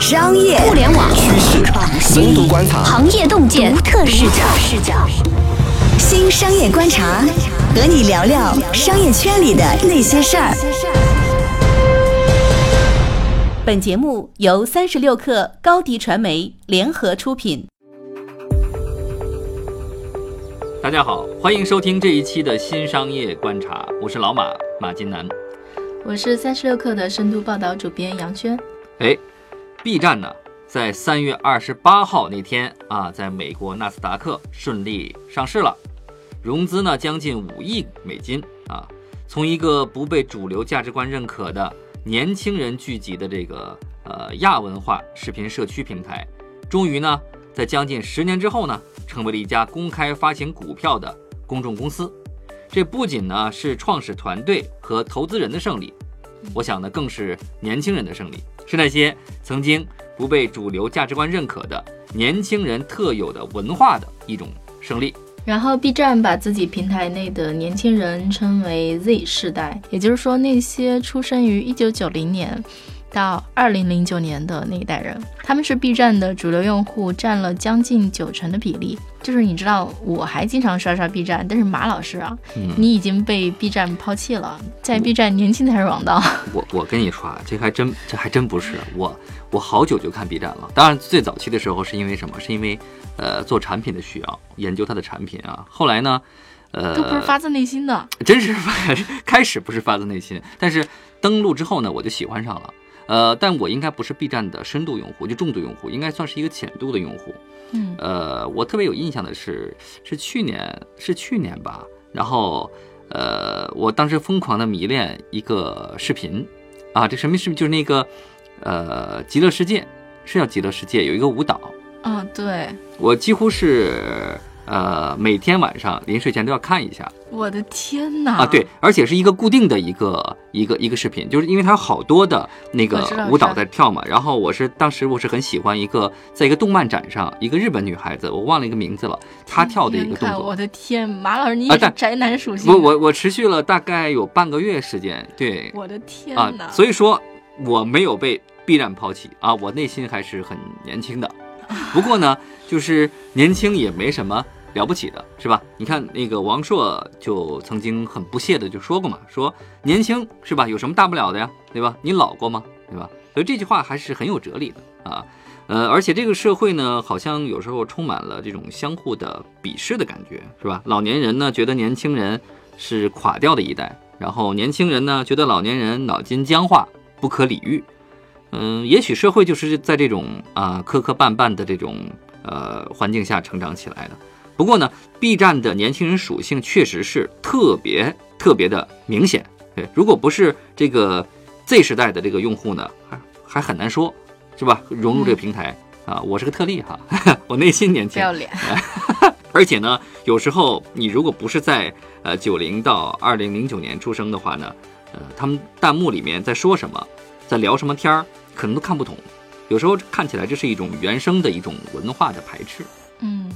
商业互联网趋势、深度观察、行业洞见、独特视角。视角。新商业观察，和你聊聊商业圈里的那些事儿。本节目由三十六克高低传媒联合出品。大家好，欢迎收听这一期的新商业观察，我是老马马金南。我是三十六克的深度报道主编杨轩。哎，B 站呢，在三月二十八号那天啊，在美国纳斯达克顺利上市了，融资呢将近五亿美金啊。从一个不被主流价值观认可的年轻人聚集的这个呃亚文化视频社区平台，终于呢，在将近十年之后呢，成为了一家公开发行股票的公众公司。这不仅呢是创始团队和投资人的胜利，我想呢更是年轻人的胜利，是那些曾经不被主流价值观认可的年轻人特有的文化的一种胜利。然后，B 站把自己平台内的年轻人称为 Z 世代，也就是说那些出生于一九九零年。到二零零九年的那一代人，他们是 B 站的主流用户，占了将近九成的比例。就是你知道，我还经常刷刷 B 站，但是马老师啊，你已经被 B 站抛弃了，在 B 站年轻才是王道。我我跟你说啊，这还真这还真不是我，我好久就看 B 站了。当然，最早期的时候是因为什么？是因为呃做产品的需要，研究它的产品啊。后来呢，呃都不是发自内心的，真是 开始不是发自内心，但是登录之后呢，我就喜欢上了。呃，但我应该不是 B 站的深度用户，就重度用户，应该算是一个浅度的用户。嗯，呃，我特别有印象的是，是去年，是去年吧。然后，呃，我当时疯狂的迷恋一个视频，啊，这什么视频？就是那个，呃，极乐世界，是叫极乐世界，有一个舞蹈。啊，对，我几乎是。呃，每天晚上临睡前都要看一下。我的天哪！啊，对，而且是一个固定的一个一个一个视频，就是因为它有好多的那个舞蹈在跳嘛。然后我是当时我是很喜欢一个，在一个动漫展上，一个日本女孩子，我忘了一个名字了，她跳的一个动作。我的天，马老师你也是宅男属性。我我我持续了大概有半个月时间。对，我的天啊！所以说我没有被 B 站抛弃啊，我内心还是很年轻的。不过呢，就是年轻也没什么。了不起的是吧？你看那个王朔就曾经很不屑的就说过嘛，说年轻是吧？有什么大不了的呀，对吧？你老过吗？对吧？所以这句话还是很有哲理的啊。呃，而且这个社会呢，好像有时候充满了这种相互的鄙视的感觉，是吧？老年人呢觉得年轻人是垮掉的一代，然后年轻人呢觉得老年人脑筋僵化不可理喻。嗯，也许社会就是在这种啊磕磕绊绊的这种呃环境下成长起来的。不过呢，B 站的年轻人属性确实是特别特别的明显。对，如果不是这个 Z 时代的这个用户呢，还还很难说，是吧？融入这个平台啊，我是个特例哈，我内心年轻。不要脸。而且呢，有时候你如果不是在呃九零到二零零九年出生的话呢，呃，他们弹幕里面在说什么，在聊什么天儿，可能都看不懂。有时候看起来这是一种原生的一种文化的排斥。嗯。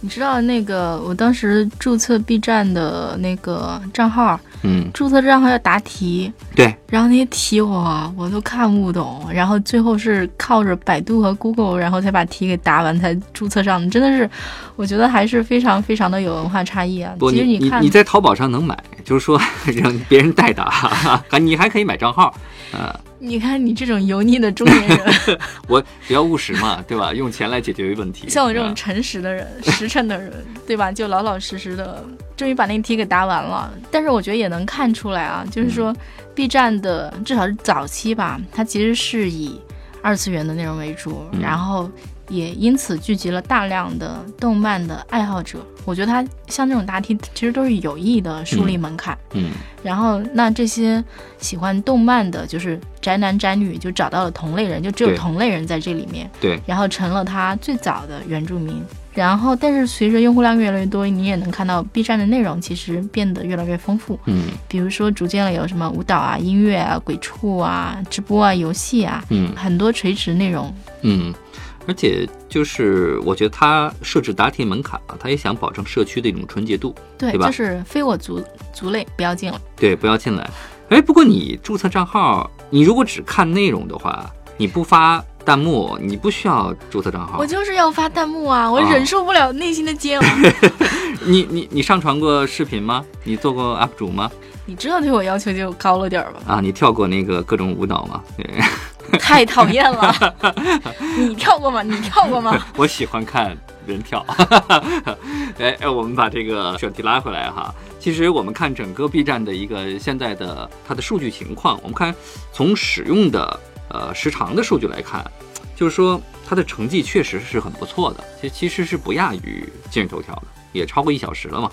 你知道那个我当时注册 B 站的那个账号，嗯，注册账号要答题，对，然后那些题我我都看不懂，然后最后是靠着百度和 Google，然后才把题给答完才注册上的。真的是，我觉得还是非常非常的有文化差异啊。其实你看你在淘宝上能买，就是说 让别人代答，还你还可以买账号，呃。你看你这种油腻的中年人，我比较务实嘛，对吧？用钱来解决问题。像我这种诚实的人、实诚的人，对吧？就老老实实的，终于把那个题给答完了。但是我觉得也能看出来啊，就是说，B 站的至少是早期吧，它其实是以二次元的内容为主，然后。也因此聚集了大量的动漫的爱好者。我觉得他像这种答题，其实都是有意的树立门槛。嗯，然后那这些喜欢动漫的，就是宅男宅女，就找到了同类人，就只有同类人在这里面。对，然后成了他最早的原住民。然后，但是随着用户量越来越多，你也能看到 B 站的内容其实变得越来越丰富。嗯，比如说逐渐了有什么舞蹈啊、音乐啊、鬼畜啊、直播啊、游戏啊，嗯，很多垂直内容。嗯。而且就是，我觉得他设置答题门槛啊，他也想保证社区的一种纯洁度，对吧？就是非我族族类不要进来，对，不要进来。哎，不过你注册账号，你如果只看内容的话，你不发弹幕，你不需要注册账号我。就是要发弹幕啊，我啊忍受不了内心的煎熬。你你你上传过视频吗？你做过 UP 主吗？你这对我要求就高了点儿吧？啊，你跳过那个各种舞蹈吗？对，太讨厌了！你跳过吗？你跳过吗？我喜欢看人跳。哎哎，我们把这个选题拉回来哈。其实我们看整个 B 站的一个现在的它的数据情况，我们看从使用的呃时长的数据来看，就是说它的成绩确实是很不错的，其其实是不亚于今日头条的，也超过一小时了嘛。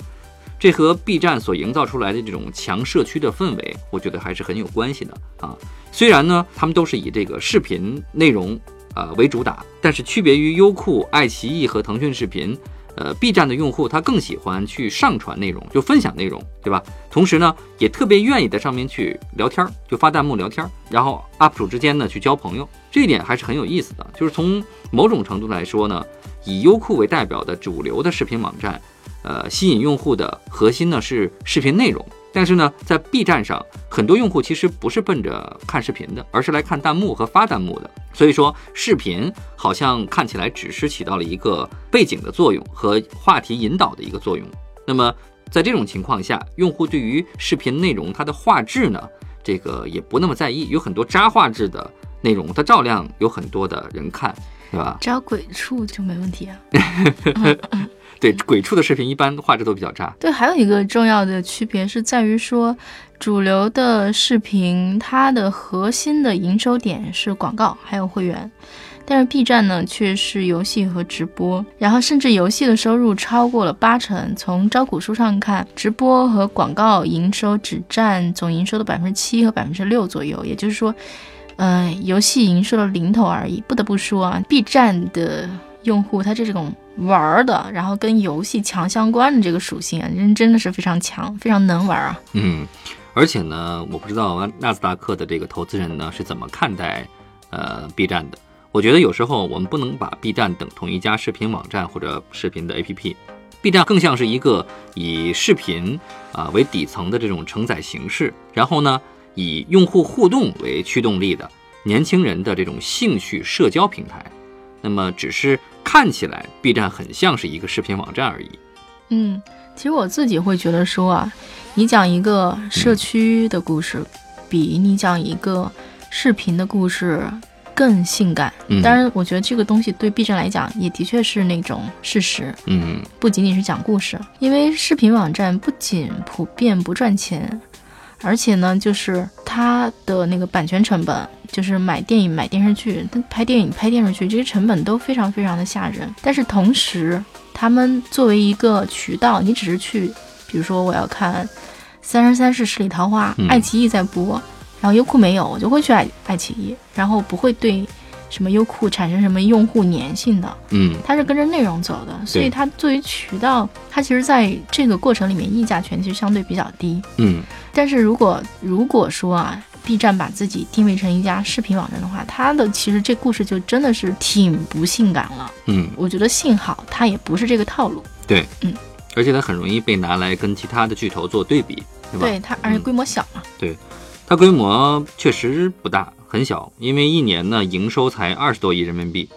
这和 B 站所营造出来的这种强社区的氛围，我觉得还是很有关系的啊。虽然呢，他们都是以这个视频内容呃为主打，但是区别于优酷、爱奇艺和腾讯视频，呃，B 站的用户他更喜欢去上传内容，就分享内容，对吧？同时呢，也特别愿意在上面去聊天，就发弹幕聊天，然后 UP 主之间呢去交朋友，这一点还是很有意思的。就是从某种程度来说呢，以优酷为代表的主流的视频网站。呃，吸引用户的核心呢是视频内容，但是呢，在 B 站上，很多用户其实不是奔着看视频的，而是来看弹幕和发弹幕的。所以说，视频好像看起来只是起到了一个背景的作用和话题引导的一个作用。那么，在这种情况下，用户对于视频内容它的画质呢，这个也不那么在意，有很多渣画质的内容，它照样有很多的人看，对吧？只要鬼畜就没问题啊。对，鬼畜的视频一般画质都比较渣。对，还有一个重要的区别是在于说，主流的视频它的核心的营收点是广告还有会员，但是 B 站呢却是游戏和直播，然后甚至游戏的收入超过了八成。从招股书上看，直播和广告营收只占总营收的百分之七和百分之六左右，也就是说，呃，游戏营收的零头而已。不得不说啊，B 站的用户他这种。玩儿的，然后跟游戏强相关的这个属性啊，人真的是非常强，非常能玩啊。嗯，而且呢，我不知道纳斯达克的这个投资人呢是怎么看待呃 B 站的。我觉得有时候我们不能把 B 站等同一家视频网站或者视频的 APP，B 站更像是一个以视频啊、为底层的这种承载形式，然后呢以用户互动为驱动力的年轻人的这种兴趣社交平台。那么只是看起来 B 站很像是一个视频网站而已。嗯，其实我自己会觉得说啊，你讲一个社区的故事，比你讲一个视频的故事更性感。嗯当然，我觉得这个东西对 B 站来讲也的确是那种事实，嗯不仅仅是讲故事，因为视频网站不仅普遍不赚钱。而且呢，就是它的那个版权成本，就是买电影、买电视剧、拍电影、拍电视剧，这些成本都非常非常的吓人。但是同时，他们作为一个渠道，你只是去，比如说我要看《三生三世十里桃花》嗯爱奇艺在播，然后优酷没有，我就会去爱爱奇艺，然后不会对什么优酷产生什么用户粘性的。嗯它是跟着内容走的，所以它作为渠道，它其实在这个过程里面溢价权其实相对比较低。嗯但是如果如果说啊，B 站把自己定位成一家视频网站的话，它的其实这故事就真的是挺不性感了。嗯，我觉得幸好它也不是这个套路，对，嗯，而且它很容易被拿来跟其他的巨头做对比，对吧？对它，而且嗯规模小嘛。对它规模确实不大，很小，因为一年呢营收才二十多亿人民币，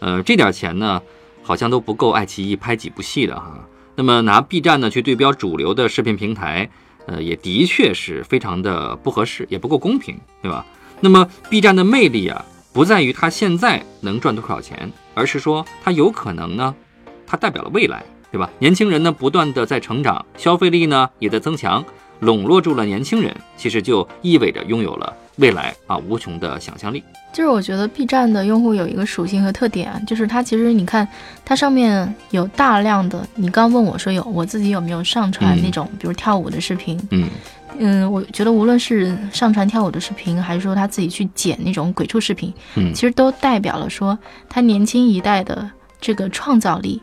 呃，这点钱呢好像都不够爱奇艺拍几部戏的哈。那么拿 B 站呢去对标主流的视频平台，呃，也的确是非常的不合适，也不够公平，对吧？那么 B 站的魅力啊，不在于它现在能赚多少钱，而是说它有可能呢，它代表了未来，对吧？年轻人呢不断的在成长，消费力呢也在增强。笼络住了年轻人，其实就意味着拥有了未来啊无穷的想象力。就是我觉得 B 站的用户有一个属性和特点啊，就是它其实你看它上面有大量的，你刚问我说有我自己有没有上传嗯。那种，比如跳舞的视频，嗯。嗯，我觉得无论是上传跳舞的视频，还是说他自己去剪那种鬼畜视频，嗯。其实都代表了说他年轻一代的这个创造力，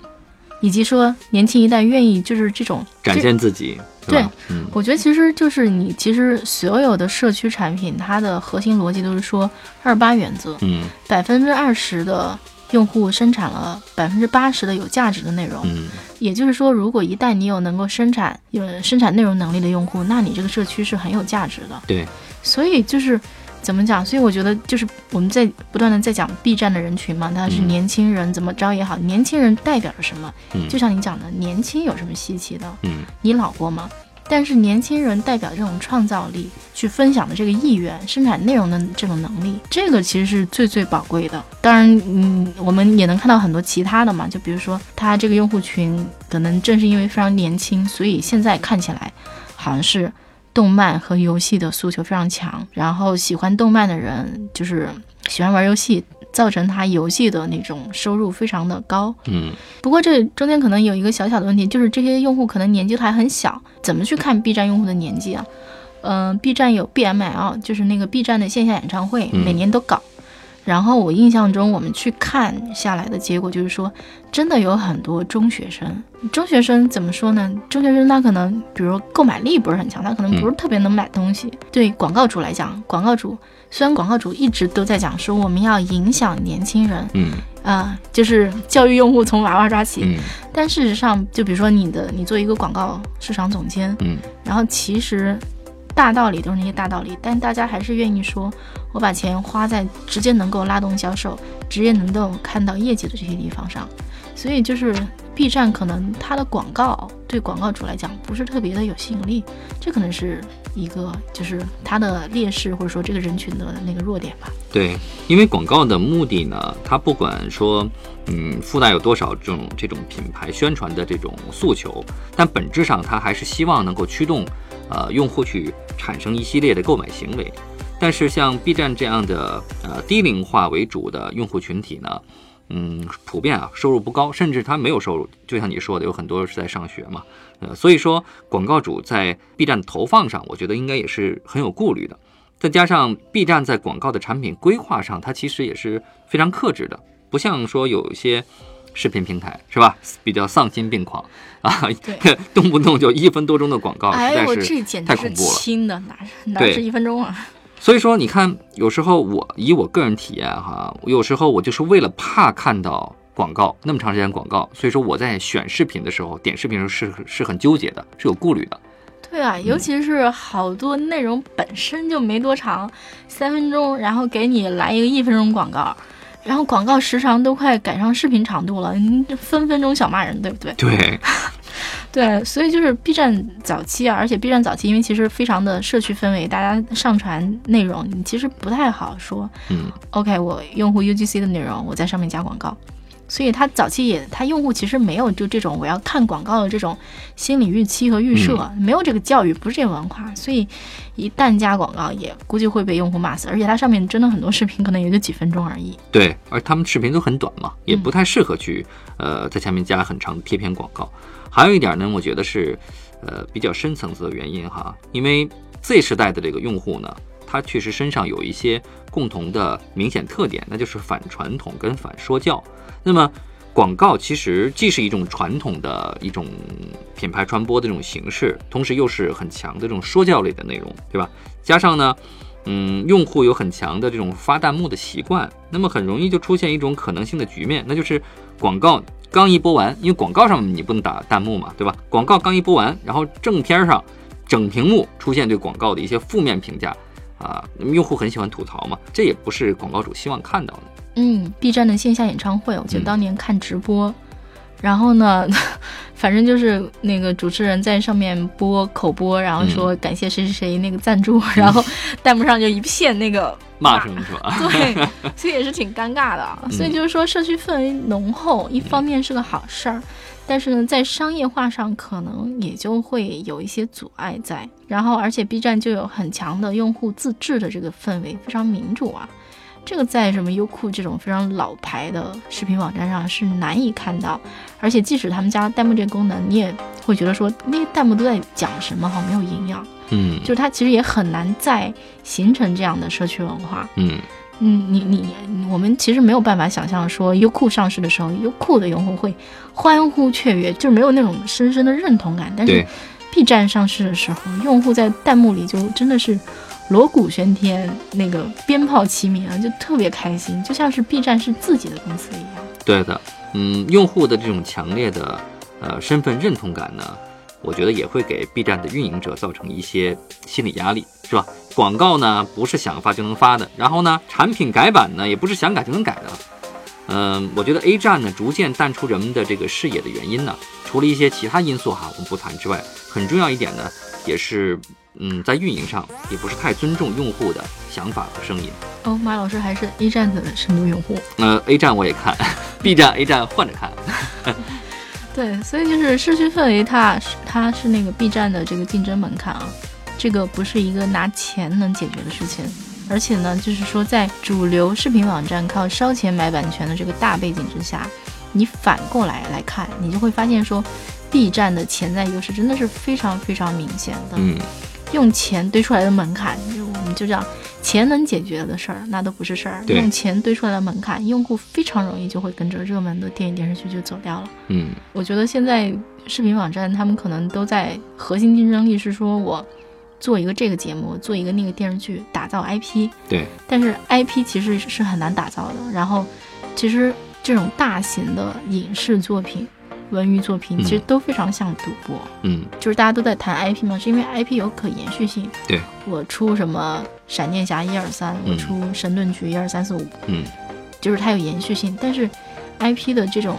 以及说年轻一代愿意就是这种展现自己，是吧？嗯我觉得其实就是你其实所有的社区产品，它的核心逻辑都是说二八原则，嗯百分之二十的用户生产了百分之八十的有价值的内容。嗯也就是说，如果一旦你有能够生产有生产内容能力的用户，那你这个社区是很有价值的。对，所以就是怎么讲？所以我觉得就是我们在不断的在讲 B 站的人群嘛，他是嗯年轻人，怎么着也好，年轻人代表着什么？嗯就像你讲的，年轻有什么稀奇的？嗯你老过吗？但是年轻人代表这种创造力，去分享的这个意愿，生产内容的这种能力，这个其实是最最宝贵的。当然，嗯，我们也能看到很多其他的嘛，就比如说他这个用户群，可能正是因为非常年轻，所以现在看起来好像是动漫和游戏的诉求非常强，然后喜欢动漫的人就是喜欢玩游戏，造成他游戏的那种收入非常的高。嗯不过这中间可能有一个小小的问题，就是这些用户可能年纪还很小，怎么去看 B 站用户的年纪啊？嗯、b 站有 BML，就是那个 B 站的线下演唱会，嗯每年都搞。然后我印象中，我们去看下来的结果就是说，真的有很多中学生。中学生怎么说呢？中学生他可能，比如购买力不是很强，他可能不是特别能买东西。对广告主来讲，广告主虽然广告主一直都在讲说我们要影响年轻人，嗯啊、就是教育用户从娃娃抓起。嗯但事实上，就比如说你的，你做一个广告市场总监，嗯然后其实大道理都是那些大道理，但大家还是愿意说，我把钱花在直接能够拉动销售、直接能够看到业绩的这些地方上。所以就是 B 站可能它的广告对广告主来讲不是特别的有吸引力，这可能是一个就是它的劣势，或者说这个人群的那个弱点吧。对，因为广告的目的呢，它不管说，嗯，附带有多少这种这种品牌宣传的这种诉求，但本质上它还是希望能够驱动，呃，用户去产生一系列的购买行为。但是像 B 站这样的呃低龄化为主的用户群体呢，嗯，普遍啊收入不高，甚至他没有收入。就像你说的，有很多是在上学嘛，呃，所以说广告主在 B 站的投放上，我觉得应该也是很有顾虑的。再加上 B 站在广告的产品规划上，它其实也是非常克制的，不像说有一些视频平台是吧，比较丧心病狂啊，对 动不动就一分多钟的广告，实哎，我在是这简直是太恐怖了。轻的，哪哪是一分钟啊？所以说，你看，有时候我以我个人体验哈，有时候我就是为了怕看到广告那么长时间广告，所以说我在选视频的时候，点视频的时候是是很纠结的，是有顾虑的。对啊，尤其是好多内容本身就没多长，三分钟，然后给你来一个一分钟广告，然后广告时长都快赶上视频长度了，你分分钟想骂人，对不对？对，对，所以就是 B 站早期啊，而且 B 站早期因为其实非常的社区氛围，大家上传内容，你其实不太好说嗯 OK，我用户 UGC 的内容，我在上面加广告。所以它早期也，它用户其实没有就这种我要看广告的这种心理预期和预设，没有这个教育，不是这个文化。所以一旦加广告，也估计会被用户骂死。而且它上面真的很多视频可能也就几分钟而已。对，而他们视频都很短嘛，也不太适合去呃在下面加很长的贴片广告。还有一点呢，我觉得是呃比较深层次的原因哈，因为 Z 时代的这个用户呢，它确实身上有一些共同的明显特点，那就是反传统跟反说教。那么广告其实既是一种传统的一种品牌传播的这种形式，同时又是很强的这种说教类的内容，对吧？加上呢，嗯，用户有很强的这种发弹幕的习惯，那么很容易就出现一种可能性的局面，那就是广告刚一播完，因为广告上你不能打弹幕嘛，对吧？广告刚一播完，然后正片上整屏幕出现对广告的一些负面评价啊，那么用户很喜欢吐槽嘛，这也不是广告主希望看到的。嗯，B 站的线下演唱会，我记得嗯当年看直播，然后呢，反正就是那个主持人在上面播口播，然后说感谢谁谁谁那个赞助，然后弹幕上就一片那个骂声是吧？对，所以也是挺尴尬的。啊所以就是说，社区氛围浓厚，一方面是个好事儿，但是呢，在商业化上可能也就会有一些阻碍在。然后，而且 B 站就有很强的用户自治的这个氛围，非常民主啊。这个在什么优酷这种非常老牌的视频网站上是难以看到，而且即使他们加了弹幕这个功能，你也会觉得说那些弹幕都在讲什么，好没有营养。嗯就是它其实也很难再形成这样的社区文化。嗯嗯，你你我们其实没有办法想象说优酷上市的时候，优酷的用户会欢呼雀跃，就是没有那种深深的认同感。但是 B 站上市的时候，用户在弹幕里就真的是锣鼓喧天，那个鞭炮齐鸣啊，就特别开心，就像是 B 站是自己的公司一样。对的，嗯，用户的这种强烈的呃身份认同感呢，我觉得也会给 B 站的运营者造成一些心理压力，是吧？广告呢不是想发就能发的，然后呢，产品改版呢也不是想改就能改的。嗯，我觉得 A 站呢逐渐淡出人们的这个视野的原因呢，除了一些其他因素哈，我们不谈之外，很重要一点呢，也是嗯，在运营上也不是太尊重用户的想法和声音。哦，马老师还是 A 站的深度用户。呃，A 站我也看，B 站、A 站换着看。对，所以就是社区氛围，它是它是那个 B 站的这个竞争门槛啊，这个不是一个拿钱能解决的事情。而且呢，就是说，在主流视频网站靠烧钱买版权的这个大背景之下，你反过来来看，你就会发现说，B 站的潜在优势真的是非常非常明显的。嗯，用钱堆出来的门槛，就我们就这样，钱能解决的事儿，那都不是事儿。用钱堆出来的门槛，用户非常容易就会跟着热门的电影电视剧就走掉了。嗯，我觉得现在视频网站他们可能都在核心竞争力是说我做一个这个节目，做一个那个电视剧，打造 IP。对，但是 IP 其实是很难打造的。然后，其实这种大型的影视作品、文娱作品，嗯其实都非常像赌博。嗯，就是大家都在谈 IP 嘛，是因为 IP 有可延续性。对，我出什么闪电侠一二三，我嗯出神盾局一二三四五，嗯，就是它有延续性。但是 IP 的这种，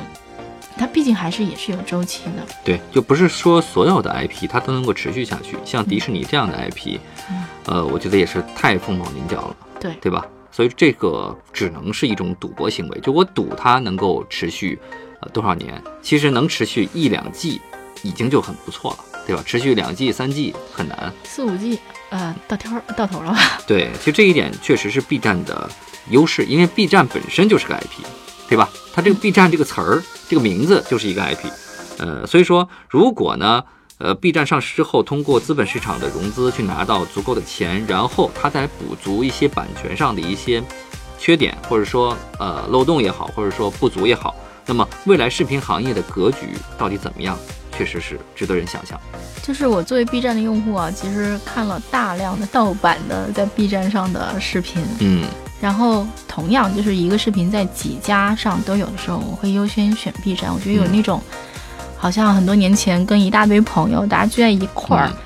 它毕竟还是也是有周期的。对，就不是说所有的 IP 它都能够持续下去，像迪士尼这样的 IP，嗯呃，我觉得也是太凤毛麟角了，对，对吧？所以这个只能是一种赌博行为，就我赌它能够持续呃多少年，其实能持续一两季已经就很不错了，对吧？持续两季三季很难。四五季，呃，到天儿到头了吧？对，其实这一点确实是 B 站的优势，因为 B 站本身就是个 IP，对吧？它这个 B 站这个词儿，这个名字就是一个 IP，呃，所以说如果呢，呃，B 站上市之后，通过资本市场的融资去拿到足够的钱，然后它再补足一些版权上的一些缺点，或者说呃漏洞也好，或者说不足也好，那么未来视频行业的格局到底怎么样，确实是值得人想象。就是我作为 B 站的用户啊，其实看了大量的盗版的在 B 站上的视频，嗯然后同样就是一个视频在几家上都有的时候，我会优先选 B 站。我觉得有嗯那种，好像很多年前跟一大堆朋友大家聚在一块儿、嗯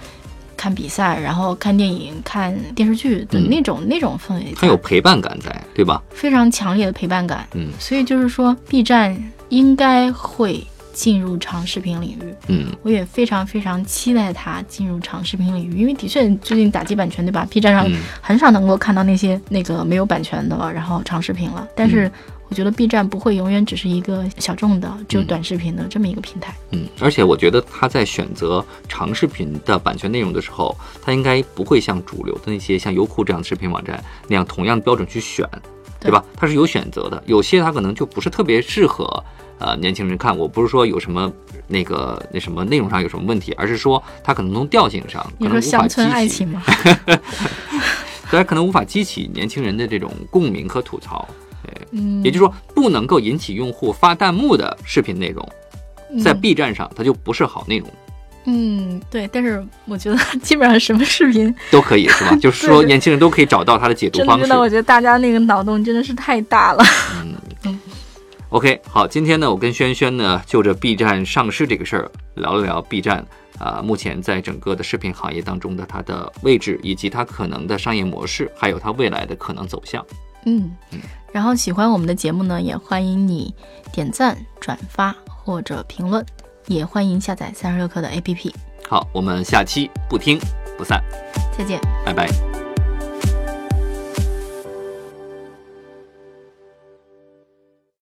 看比赛，然后看电影、看电视剧的嗯那种、那种氛围在，它有陪伴感在，对吧？非常强烈的陪伴感。嗯所以就是说，B 站应该会进入长视频领域。嗯我也非常非常期待它进入长视频领域，因为的确最近打击版权，对吧？B 站上嗯很少能够看到那些那个没有版权的，然后长视频了。但是我觉得 B 站不会永远只是一个小众的、只有短视频的这么一个平台。嗯，而且我觉得他在选择长视频的版权内容的时候，他应该不会像主流的那些像优酷这样的视频网站那样同样的标准去选，对吧？它是有选择的，有些它可能就不是特别适合呃年轻人看。我不是说有什么那个那什么内容上有什么问题，而是说它可能从调性上你可能无法激说乡村爱起，情吗？大家可能无法激起年轻人的这种共鸣和吐槽。嗯，也就是说，不能够引起用户发弹幕的视频内容，在嗯 B 站上它就不是好内容。嗯对，但是我觉得基本上什么视频，都可以是吧？就是说年轻人都可以找到它的解读方式真的，。我觉得大家那个脑洞真的是太大了。嗯 OK，好，今天呢，我跟轩轩呢就着 B 站上市这个事儿聊了聊 B 站啊、目前在整个的视频行业当中的它的位置，以及它可能的商业模式，还有它未来的可能走向。嗯，然后喜欢我们的节目呢，也欢迎你点赞、转发或者评论，也欢迎下载三十六课的 APP。好，我们下期不听不散，再见。拜拜。